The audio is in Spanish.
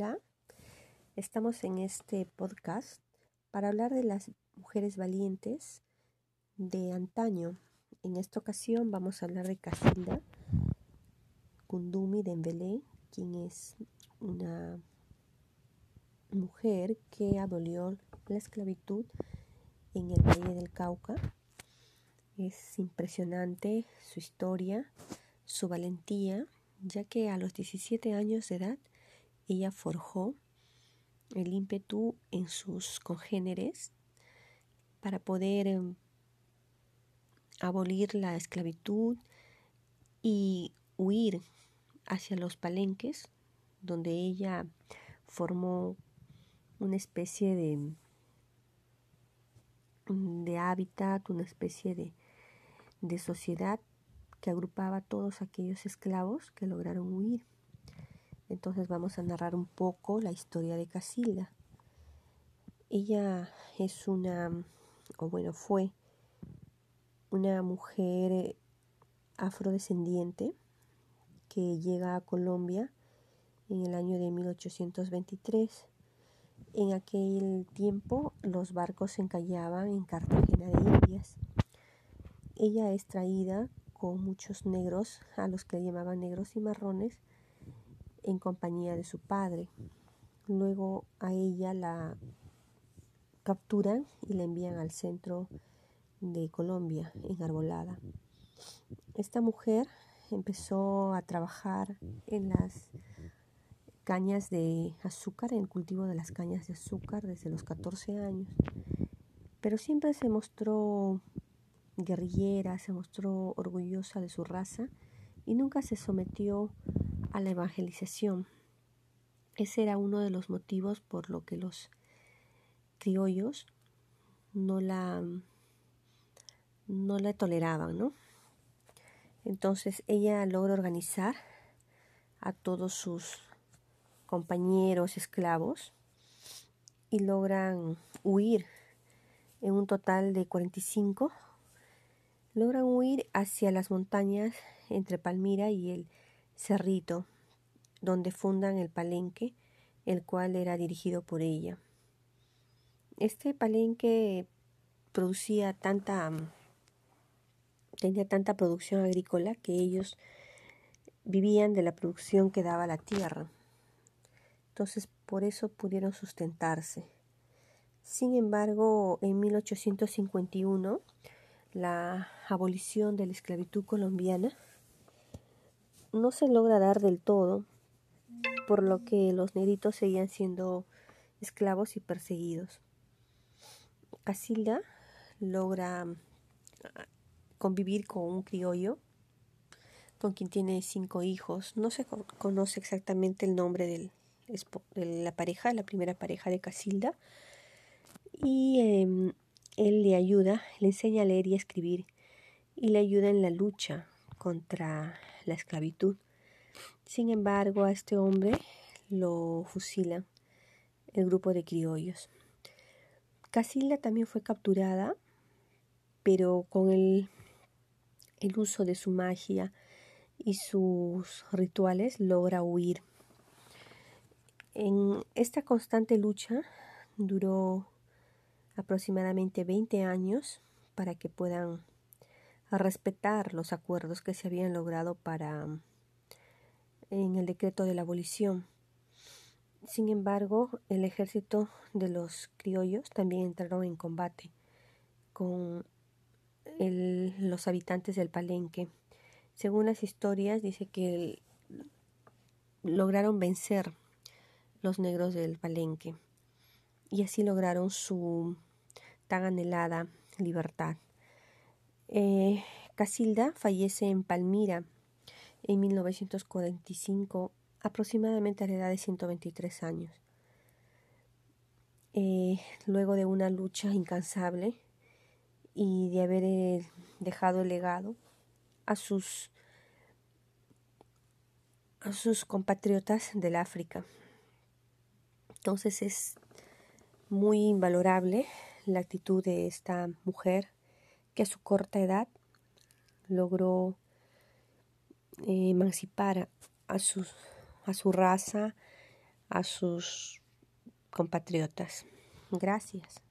Hola, estamos en este podcast para hablar de las mujeres valientes de antaño. En esta ocasión vamos a hablar de Casilda Kundumi Dembélé, quien es una mujer que abolió la esclavitud en el Valle del Cauca. Es impresionante su historia, su valentía, ya que a los 17 años de edad ella forjó el ímpetu en sus congéneres para poder em, abolir la esclavitud y huir hacia los palenques, donde ella formó una especie de, de hábitat, una especie de, de sociedad que agrupaba a todos aquellos esclavos que lograron huir. Entonces vamos a narrar un poco la historia de Casilda. Ella es una, o bueno, fue una mujer afrodescendiente que llega a Colombia en el año de 1823. En aquel tiempo los barcos se encallaban en Cartagena de Indias. Ella es traída con muchos negros, a los que llamaban negros y marrones, en compañía de su padre. Luego a ella la capturan y la envían al centro de Colombia, en Arbolada. Esta mujer empezó a trabajar en las cañas de azúcar, en el cultivo de las cañas de azúcar desde los 14 años, pero siempre se mostró guerrillera, se mostró orgullosa de su raza y nunca se sometió a la evangelización. Ese era uno de los motivos por lo que los criollos no la no la toleraban, ¿no? Entonces ella logra organizar a todos sus compañeros esclavos y logran huir en un total de 45 logran huir hacia las montañas entre Palmira y el Cerrito, donde fundan el palenque, el cual era dirigido por ella. Este palenque producía tanta tenía tanta producción agrícola que ellos vivían de la producción que daba la tierra. Entonces, por eso pudieron sustentarse. Sin embargo, en 1851, la abolición de la esclavitud colombiana no se logra dar del todo, por lo que los negritos seguían siendo esclavos y perseguidos. Casilda logra ah, convivir con un criollo con quien tiene cinco hijos. No se conoce exactamente el nombre de la pareja, la primera pareja de Casilda. Y em, él le ayuda, le enseña a leer y a escribir y le ayuda en la lucha contra la esclavitud. Sin embargo, a este hombre lo fusila el grupo de criollos. Casilda también fue capturada, pero con el, el uso de su magia y sus rituales logra huir. En esta constante lucha duró aproximadamente 20 años para que puedan respetar los acuerdos que se habían logrado para en el decreto de la abolición. Sin embargo, el ejército de los criollos también entraron en combate con los habitantes del Palenque. Según las historias, dice que lograron vencer los negros del Palenque y así lograron su tan anhelada libertad. Eh, Casilda fallece en Palmira en 1945, aproximadamente a la edad de 123 años. Eh, luego de una lucha incansable y de haber eh, dejado el legado a sus a sus compatriotas del África. Entonces es muy invalorable la actitud de esta mujer a su corta edad logró eh, emancipar a, a su raza, a sus compatriotas. Gracias.